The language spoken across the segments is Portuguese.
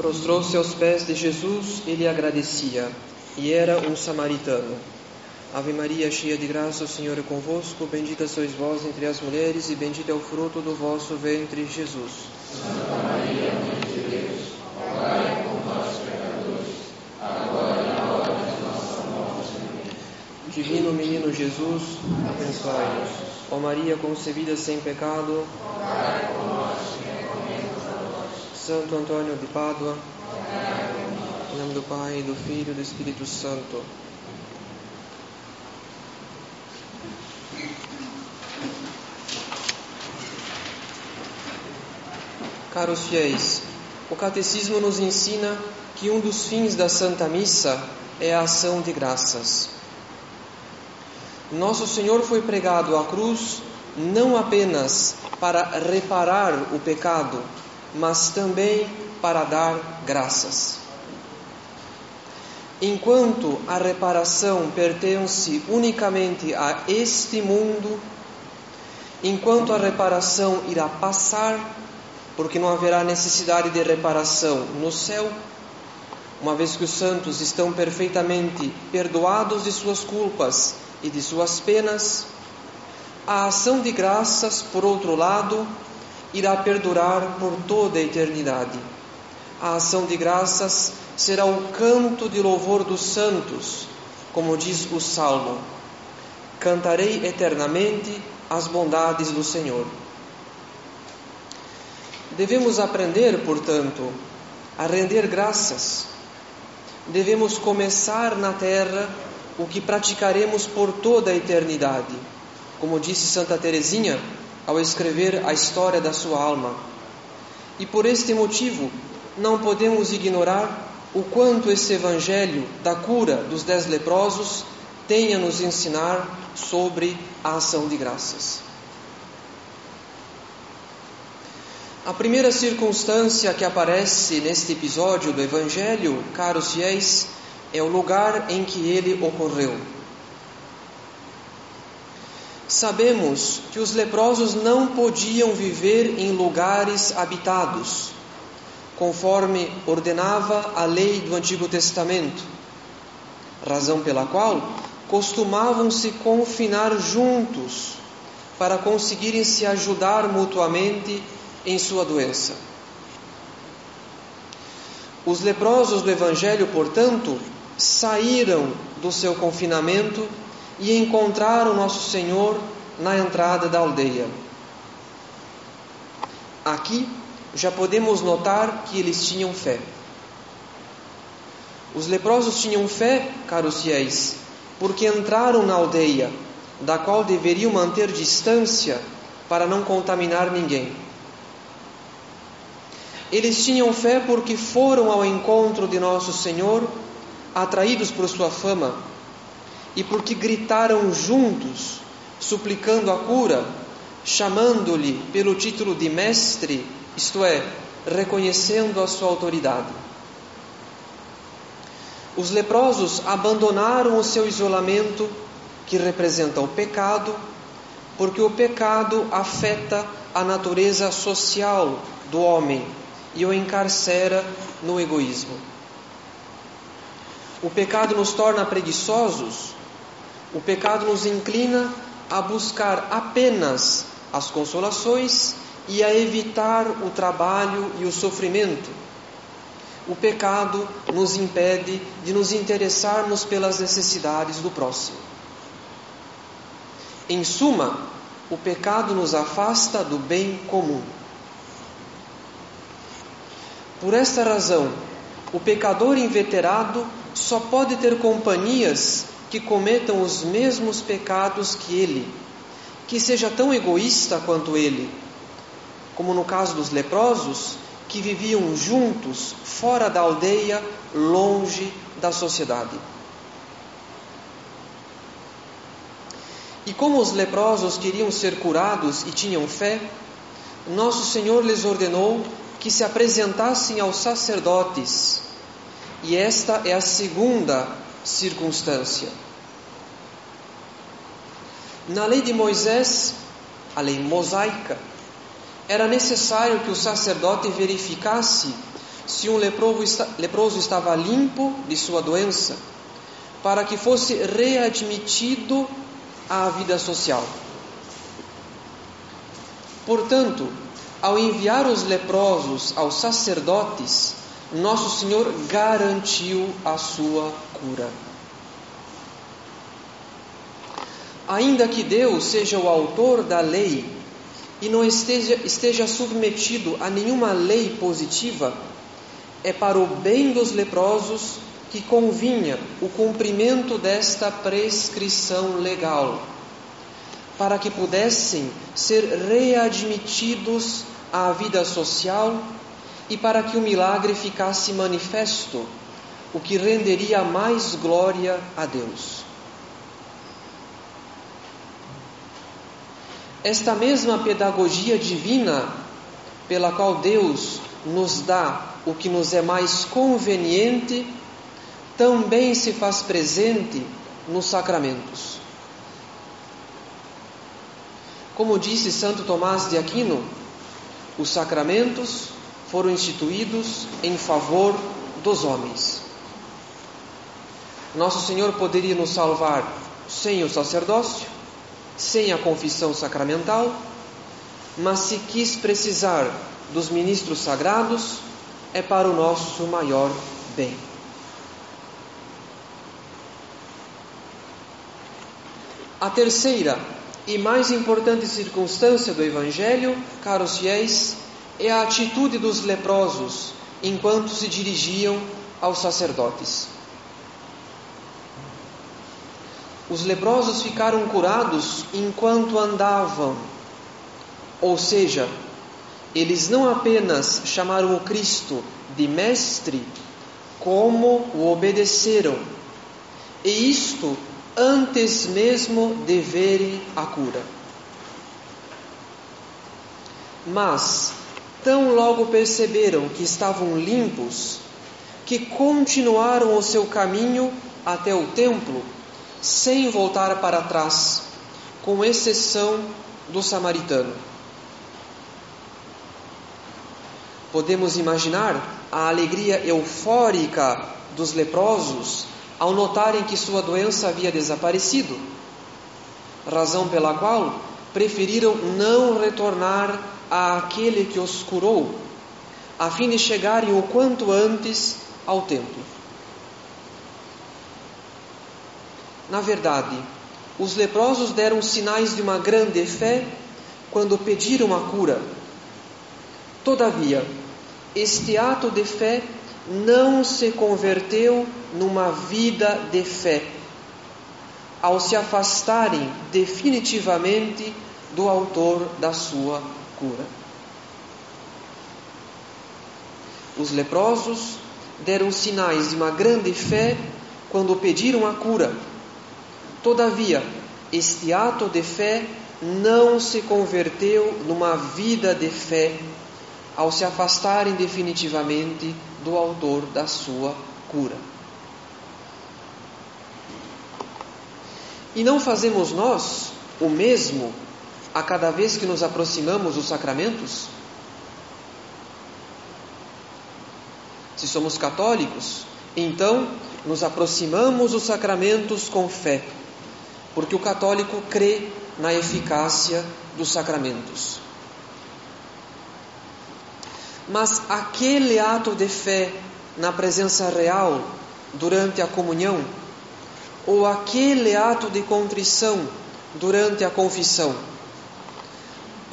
Prostrou-se aos pés de Jesus e lhe agradecia, e era um samaritano. Ave Maria, cheia de graça, o Senhor é convosco, bendita sois vós entre as mulheres, e bendito é o fruto do vosso ventre, Jesus. Santa Maria, Mãe de Deus, rogai por nós, pecadores, agora e na hora de nossa morte. Divino Menino Jesus, abençoai-nos. Ó Maria concebida sem pecado, rogai por nós, que recorremos a vós. Santo Antônio de Pádua, em nome do Pai, do Filho e do Espírito Santo. Caros fiéis, o Catecismo nos ensina que um dos fins da Santa Missa é a ação de graças. Nosso Senhor foi pregado à cruz não apenas para reparar o pecado, mas também para dar graças. Enquanto a reparação pertence unicamente a este mundo, enquanto a reparação irá passar, porque não haverá necessidade de reparação no céu, uma vez que os santos estão perfeitamente perdoados de suas culpas e de suas penas, a ação de graças, por outro lado, irá perdurar por toda a eternidade. A ação de graças será o canto de louvor dos santos, como diz o Salmo: Cantarei eternamente as bondades do Senhor. Devemos aprender, portanto, a render graças. Devemos começar na terra o que praticaremos por toda a eternidade, como disse Santa Teresinha ao escrever a história da sua alma. E por este motivo, não podemos ignorar o quanto esse evangelho da cura dos dez leprosos tem a nos ensinar sobre a ação de graças. A primeira circunstância que aparece neste episódio do Evangelho, caros fiéis, é o lugar em que ele ocorreu. Sabemos que os leprosos não podiam viver em lugares habitados, conforme ordenava a lei do Antigo Testamento, razão pela qual costumavam se confinar juntos para conseguirem se ajudar mutuamente em sua doença. Os leprosos do Evangelho, portanto, saíram do seu confinamento e encontraram Nosso Senhor na entrada da aldeia. Aqui já podemos notar que eles tinham fé. Os leprosos tinham fé, caros fiéis, porque entraram na aldeia, da qual deveriam manter distância para não contaminar ninguém. Eles tinham fé porque foram ao encontro de Nosso Senhor, atraídos por sua fama, e porque gritaram juntos, suplicando a cura, chamando-lhe pelo título de Mestre, isto é, reconhecendo a sua autoridade. Os leprosos abandonaram o seu isolamento, que representa o pecado, porque o pecado afeta a natureza social do homem e o encarcera no egoísmo. O pecado nos torna preguiçosos, o pecado nos inclina a buscar apenas as consolações e a evitar o trabalho e o sofrimento. O pecado nos impede de nos interessarmos pelas necessidades do próximo. Em suma, o pecado nos afasta do bem comum. Por esta razão, o pecador inveterado só pode ter companhias que cometam os mesmos pecados que ele, que seja tão egoísta quanto ele, como no caso dos leprosos, que viviam juntos, fora da aldeia, longe da sociedade. E como os leprosos queriam ser curados e tinham fé, nosso Senhor lhes ordenou que se apresentassem aos sacerdotes. E esta é a segunda circunstância. Na lei de Moisés, a lei mosaica, era necessário que o sacerdote verificasse se um leproso estava limpo de sua doença, para que fosse readmitido à vida social. Portanto, ao enviar os leprosos aos sacerdotes, nosso Senhor garantiu a sua cura. Ainda que Deus seja o autor da lei e não esteja, esteja submetido a nenhuma lei positiva, é para o bem dos leprosos que convinha o cumprimento desta prescrição legal, para que pudessem ser readmitidos à vida social e para que o milagre ficasse manifesto, o que renderia mais glória a Deus. Esta mesma pedagogia divina, pela qual Deus nos dá o que nos é mais conveniente, também se faz presente nos sacramentos. Como disse Santo Tomás de Aquino, os sacramentos foram instituídos em favor dos homens. Nosso Senhor poderia nos salvar sem o sacerdócio, sem a confissão sacramental, mas se quis precisar dos ministros sagrados, é para o nosso maior bem. A terceira e mais importante circunstância do Evangelho, caros fiéis, é a atitude dos leprosos enquanto se dirigiam aos sacerdotes. Os leprosos ficaram curados enquanto andavam, ou seja, eles não apenas chamaram o Cristo de Mestre, como o obedeceram, e isto antes mesmo de verem a cura. Mas, tão logo perceberam que estavam limpos, que continuaram o seu caminho até o templo, sem voltar para trás, com exceção do samaritano. Podemos imaginar a alegria eufórica dos leprosos ao notarem que sua doença havia desaparecido, razão pela qual preferiram não retornar àquele que os curou, a fim de chegarem o quanto antes ao templo. Na verdade, os leprosos deram sinais de uma grande fé quando pediram a cura. Todavia, este ato de fé não se converteu numa vida de fé, ao se afastarem definitivamente do autor da sua cura. Os leprosos deram sinais de uma grande fé quando pediram a cura. Todavia, este ato de fé não se converteu numa vida de fé ao se afastarem definitivamente do autor da sua cura. E não fazemos nós o mesmo a cada vez que nos aproximamos dos sacramentos? Se somos católicos, então nos aproximamos dos sacramentos com fé, porque o católico crê na eficácia dos sacramentos. Mas aquele ato de fé na presença real durante a comunhão, ou aquele ato de contrição durante a confissão,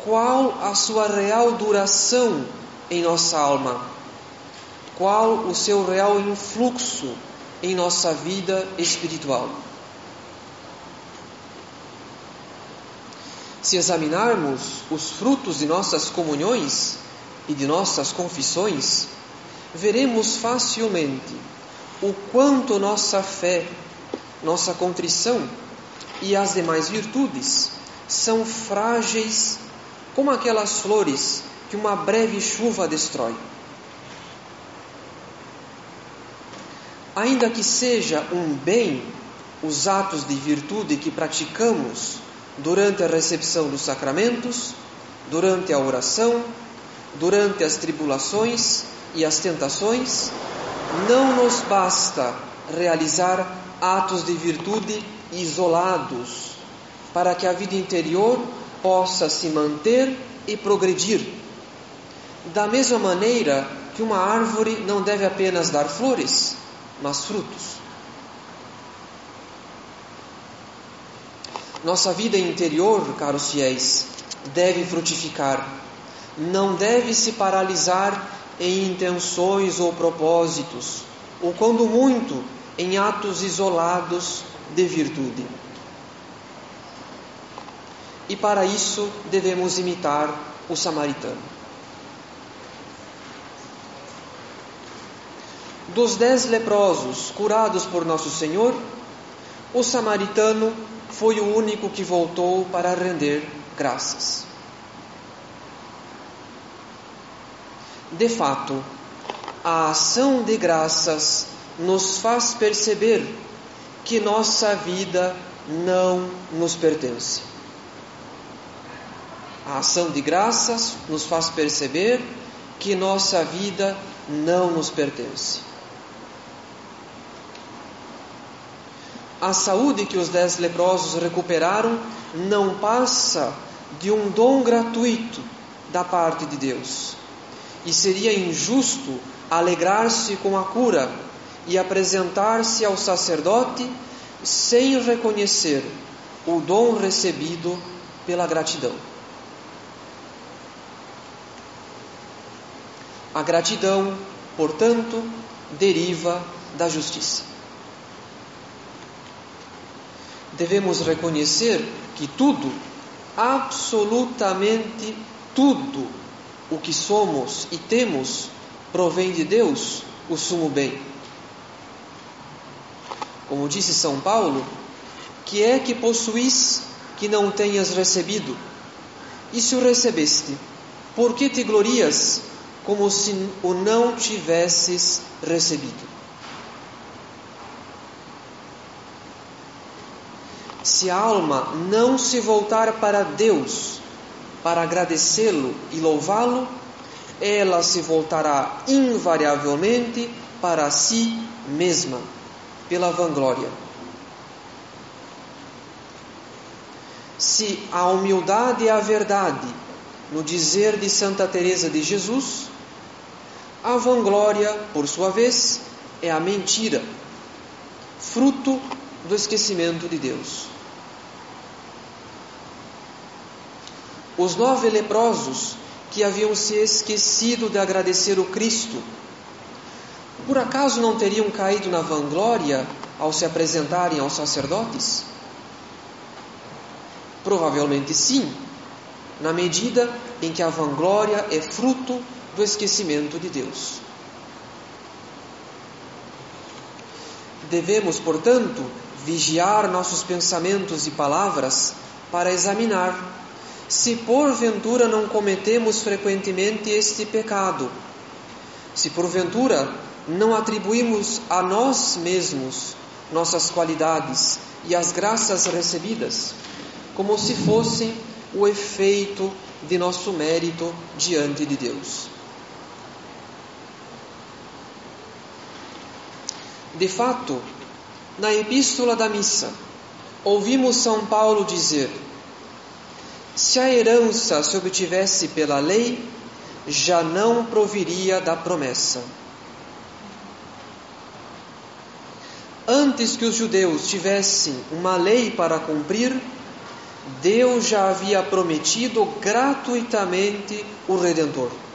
qual a sua real duração em nossa alma? Qual o seu real influxo em nossa vida espiritual? Se examinarmos os frutos de nossas comunhões, e de nossas confissões, veremos facilmente o quanto nossa fé, nossa contrição e as demais virtudes são frágeis como aquelas flores que uma breve chuva destrói. Ainda que seja um bem os atos de virtude que praticamos durante a recepção dos sacramentos, durante a oração, durante as tribulações e as tentações, não nos basta realizar atos de virtude isolados para que a vida interior possa se manter e progredir. Da mesma maneira que uma árvore não deve apenas dar flores, mas frutos. Nossa vida interior, caros fiéis, deve frutificar, não deve se paralisar em intenções ou propósitos, ou quando muito, em atos isolados de virtude. E para isso devemos imitar o samaritano. Dos dez leprosos curados por Nosso Senhor, o samaritano foi o único que voltou para render graças. De fato, a ação de graças nos faz perceber que nossa vida não nos pertence. A ação de graças nos faz perceber que nossa vida não nos pertence. A saúde que os dez leprosos recuperaram não passa de um dom gratuito da parte de Deus. E seria injusto alegrar-se com a cura e apresentar-se ao sacerdote sem reconhecer o dom recebido pela gratidão. A gratidão, portanto, deriva da justiça. Devemos reconhecer que tudo, absolutamente tudo, o que somos e temos provém de Deus, o sumo bem. Como disse São Paulo, que é que possuís que não tenhas recebido? E se o recebeste, por que te glorias como se o não tivesses recebido. Se a alma não se voltar para Deus para agradecê-lo e louvá-lo, ela se voltará invariavelmente para si mesma, pela vanglória. Se a humildade e a verdade, no dizer de Santa Teresa de Jesus, a vanglória, por sua vez, é a mentira, fruto do esquecimento de Deus. Os nove leprosos que haviam se esquecido de agradecer o Cristo, por acaso não teriam caído na vanglória ao se apresentarem aos sacerdotes? Provavelmente sim, na medida em que a vanglória é fruto do esquecimento de Deus. Devemos, portanto, vigiar nossos pensamentos e palavras para examinar se porventura não cometemos frequentemente este pecado, se porventura não atribuímos a nós mesmos nossas qualidades e as graças recebidas como se fossem o efeito de nosso mérito diante de Deus. De fato, na Epístola da Missa, ouvimos São Paulo dizer: Se a herança se obtivesse pela lei, já não proviria da promessa. Antes que os judeus tivessem uma lei para cumprir, Deus já havia prometido gratuitamente o Redentor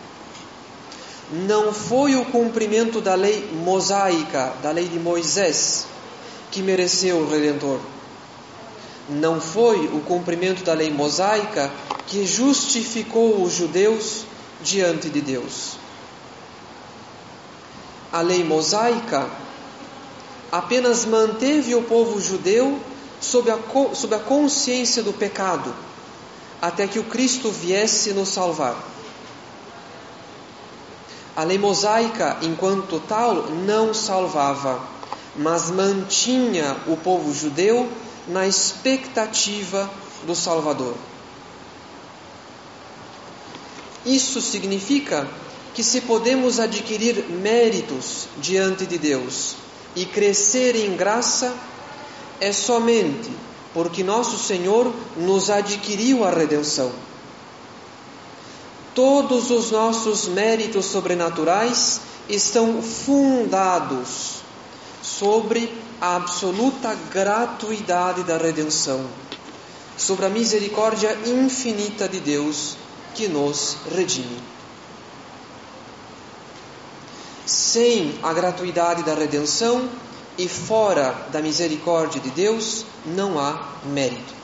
não foi o cumprimento da lei mosaica, da lei de Moisés, que mereceu o Redentor. Não foi o cumprimento da lei mosaica que justificou os judeus diante de Deus. A lei mosaica apenas manteve o povo judeu sob a, sob a consciência do pecado, até que o Cristo viesse nos salvar. A lei mosaica, enquanto tal, não salvava, mas mantinha o povo judeu na expectativa do Salvador. Isso significa que se podemos adquirir méritos diante de Deus e crescer em graça, é somente porque nosso Senhor nos adquiriu a redenção. Todos os nossos méritos sobrenaturais estão fundados sobre a absoluta gratuidade da redenção, sobre a misericórdia infinita de Deus que nos redime. Sem a gratuidade da redenção e fora da misericórdia de Deus, não há mérito.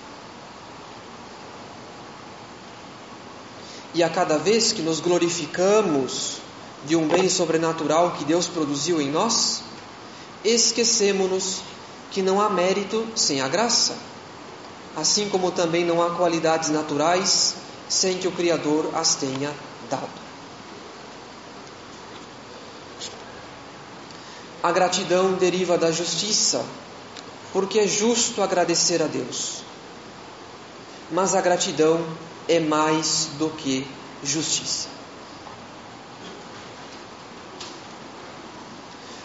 E a cada vez que nos glorificamos de um bem sobrenatural que Deus produziu em nós, esquecemos-nos que não há mérito sem a graça, assim como também não há qualidades naturais sem que o Criador as tenha dado. A gratidão deriva da justiça, porque é justo agradecer a Deus. Mas a gratidão é mais do que justiça.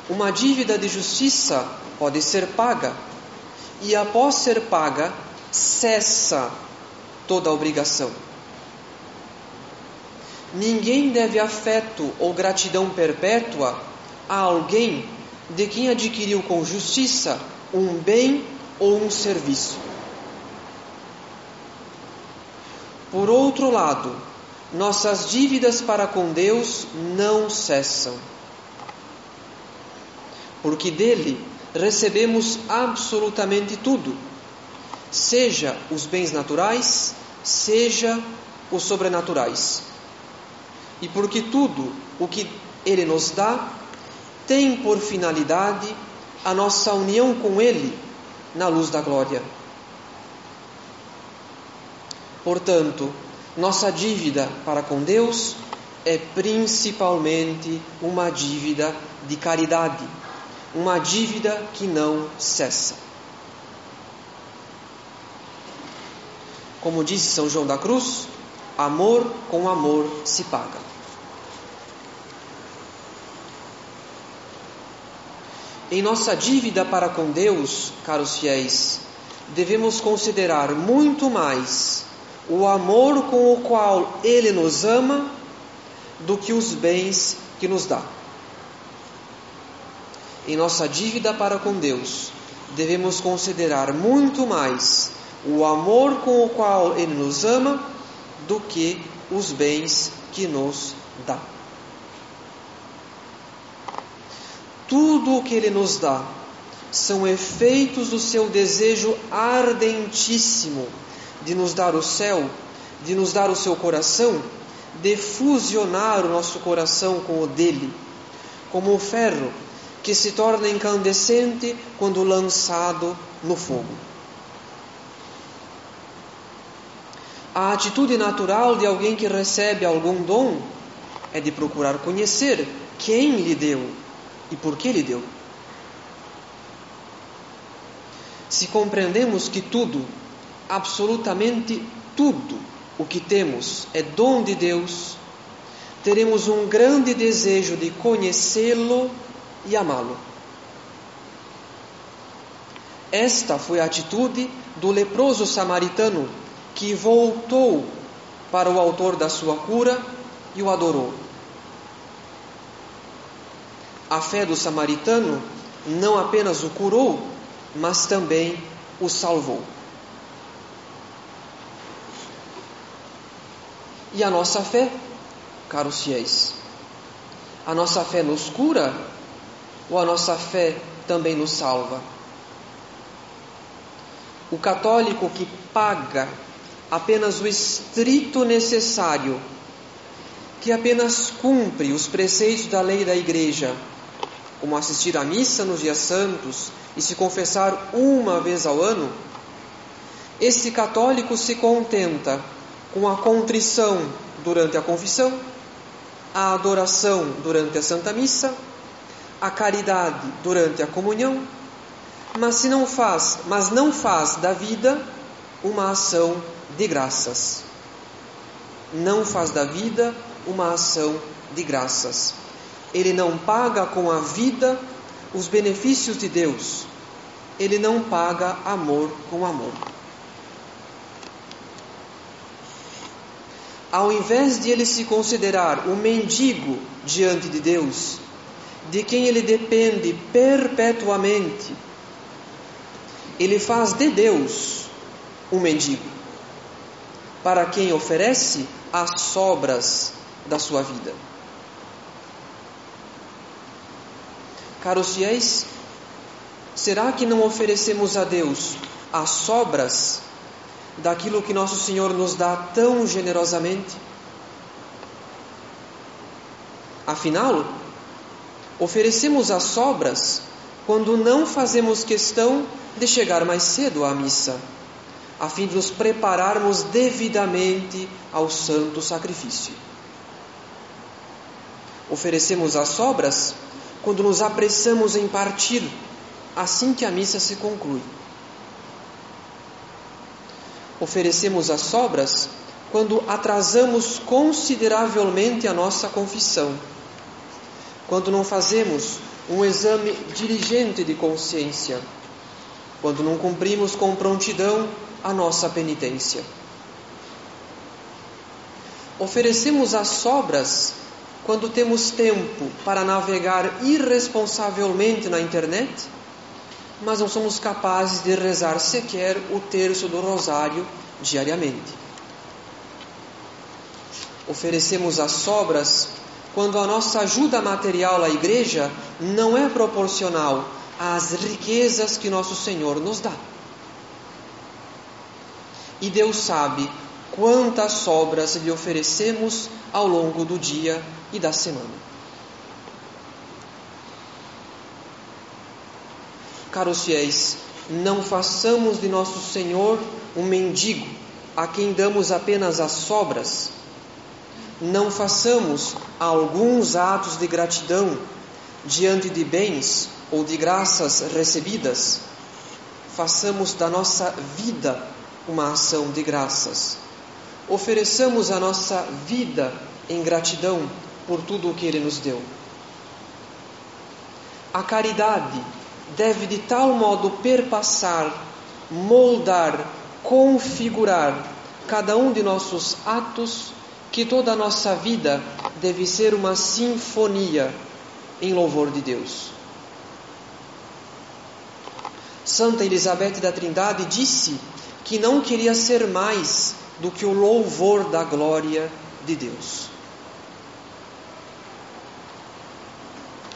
Uma dívida de justiça pode ser paga, e após ser paga, cessa toda a obrigação. Ninguém deve afeto ou gratidão perpétua a alguém de quem adquiriu com justiça um bem ou um serviço. Por outro lado, nossas dívidas para com Deus não cessam, porque dele recebemos absolutamente tudo, seja os bens naturais, seja os sobrenaturais. E porque tudo o que ele nos dá tem por finalidade a nossa união com ele na luz da glória. Portanto, nossa dívida para com Deus é principalmente uma dívida de caridade uma dívida que não cessa. Como disse São João da Cruz, amor com amor se paga. Em nossa dívida para com Deus, caros fiéis, devemos considerar muito mais o amor com o qual Ele nos ama do que os bens que nos dá em nossa dívida para com Deus, devemos considerar muito mais o amor com o qual Ele nos ama do que os bens que nos dá. Tudo o que Ele nos dá são efeitos do seu desejo ardentíssimo de nos dar o céu, de nos dar o seu coração, de fusionar o nosso coração com o dele, como o ferro que se torna incandescente quando lançado no fogo. A atitude natural de alguém que recebe algum dom é de procurar conhecer quem lhe deu e por que lhe deu. Se compreendemos que tudo, absolutamente tudo o que temos é dom de Deus, teremos um grande desejo de conhecê-lo e amá-lo. Esta foi a atitude do leproso samaritano que voltou para o autor da sua cura e o adorou. A fé do samaritano não apenas o curou, mas também o salvou. E a nossa fé, caros fiéis, a nossa fé nos cura ou a nossa fé também nos salva? O católico que paga apenas o estrito necessário, que apenas cumpre os preceitos da lei da igreja, como assistir à missa nos dias santos e se confessar uma vez ao ano, esse católico se contenta com a contrição durante a confissão, a adoração durante a Santa Missa a caridade durante a comunhão, mas se não faz, mas não faz da vida uma ação de graças. Não faz da vida uma ação de graças. Ele não paga com a vida os benefícios de Deus. Ele não paga amor com amor. Ao invés de ele se considerar um mendigo diante de Deus, de quem ele depende perpetuamente, ele faz de Deus um mendigo, para quem oferece as sobras da sua vida. Caros fiéis, será que não oferecemos a Deus as sobras daquilo que nosso Senhor nos dá tão generosamente? Afinal, oferecemos as sobras quando não fazemos questão de chegar mais cedo à missa, a fim de nos prepararmos devidamente ao santo sacrifício. Oferecemos as sobras quando nos apressamos em partir assim que a missa se conclui. Oferecemos as sobras quando atrasamos consideravelmente a nossa confissão, quando não fazemos um exame diligente de consciência, quando não cumprimos com prontidão a nossa penitência. Oferecemos as sobras quando temos tempo para navegar irresponsavelmente na internet, mas não somos capazes de rezar sequer o terço do rosário diariamente. Oferecemos as sobras quando a nossa ajuda material à igreja não é proporcional às riquezas que nosso Senhor nos dá. E Deus sabe quantas sobras lhe oferecemos ao longo do dia e da semana. Caros fiéis, não façamos de nosso Senhor um mendigo a quem damos apenas as sobras. Não façamos alguns atos de gratidão diante de bens ou de graças recebidas. Façamos da nossa vida uma ação de graças. Ofereçamos a nossa vida em gratidão por tudo o que Ele nos deu. A caridade deve de tal modo perpassar, moldar, configurar cada um de nossos atos que toda a nossa vida deve ser uma sinfonia em louvor de Deus. Santa Elizabeth da Trindade disse que não queria ser mais do que o louvor da glória de Deus.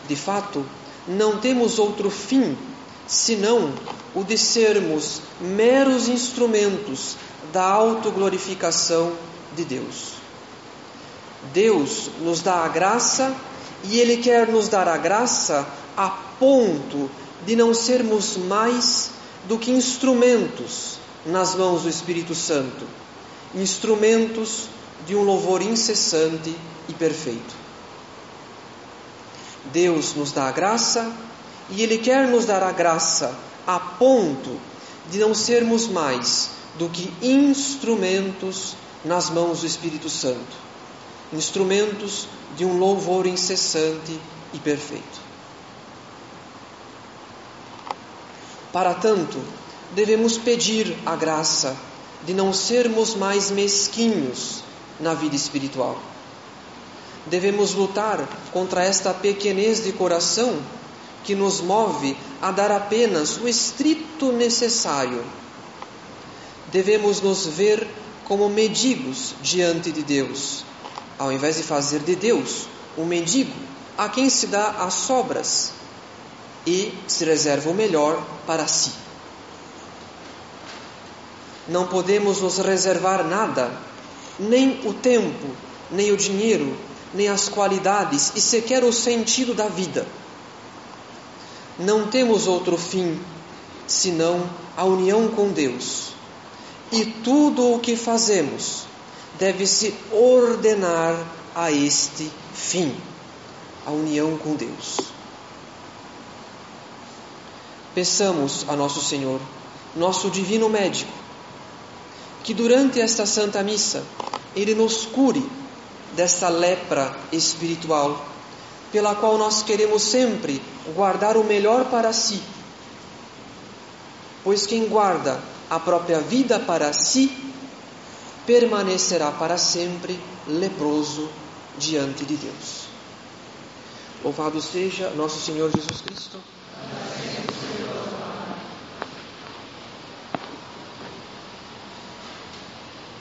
De fato, não temos outro fim senão o de sermos meros instrumentos da autoglorificação de Deus. Deus nos dá a graça e Ele quer nos dar a graça a ponto de não sermos mais do que instrumentos nas mãos do Espírito Santo instrumentos de um louvor incessante e perfeito. Deus nos dá a graça e Ele quer nos dar a graça a ponto de não sermos mais do que instrumentos nas mãos do Espírito Santo, instrumentos de um louvor incessante e perfeito. Para tanto, devemos pedir a graça de não sermos mais mesquinhos na vida espiritual. Devemos lutar contra esta pequenez de coração que nos move a dar apenas o estrito necessário. Devemos nos ver como mendigos diante de Deus, ao invés de fazer de Deus um mendigo a quem se dá as sobras e se reserva o melhor para si. Não podemos nos reservar nada, nem o tempo, nem o dinheiro, nem as qualidades e sequer o sentido da vida. Não temos outro fim senão a união com Deus. E tudo o que fazemos deve se ordenar a este fim, a união com Deus. Peçamos a nosso Senhor, nosso divino médico, que durante esta Santa Missa Ele nos cure dessa lepra espiritual, pela qual nós queremos sempre guardar o melhor para si. Pois quem guarda a própria vida para si, permanecerá para sempre leproso diante de Deus. Louvado seja nosso Senhor Jesus Cristo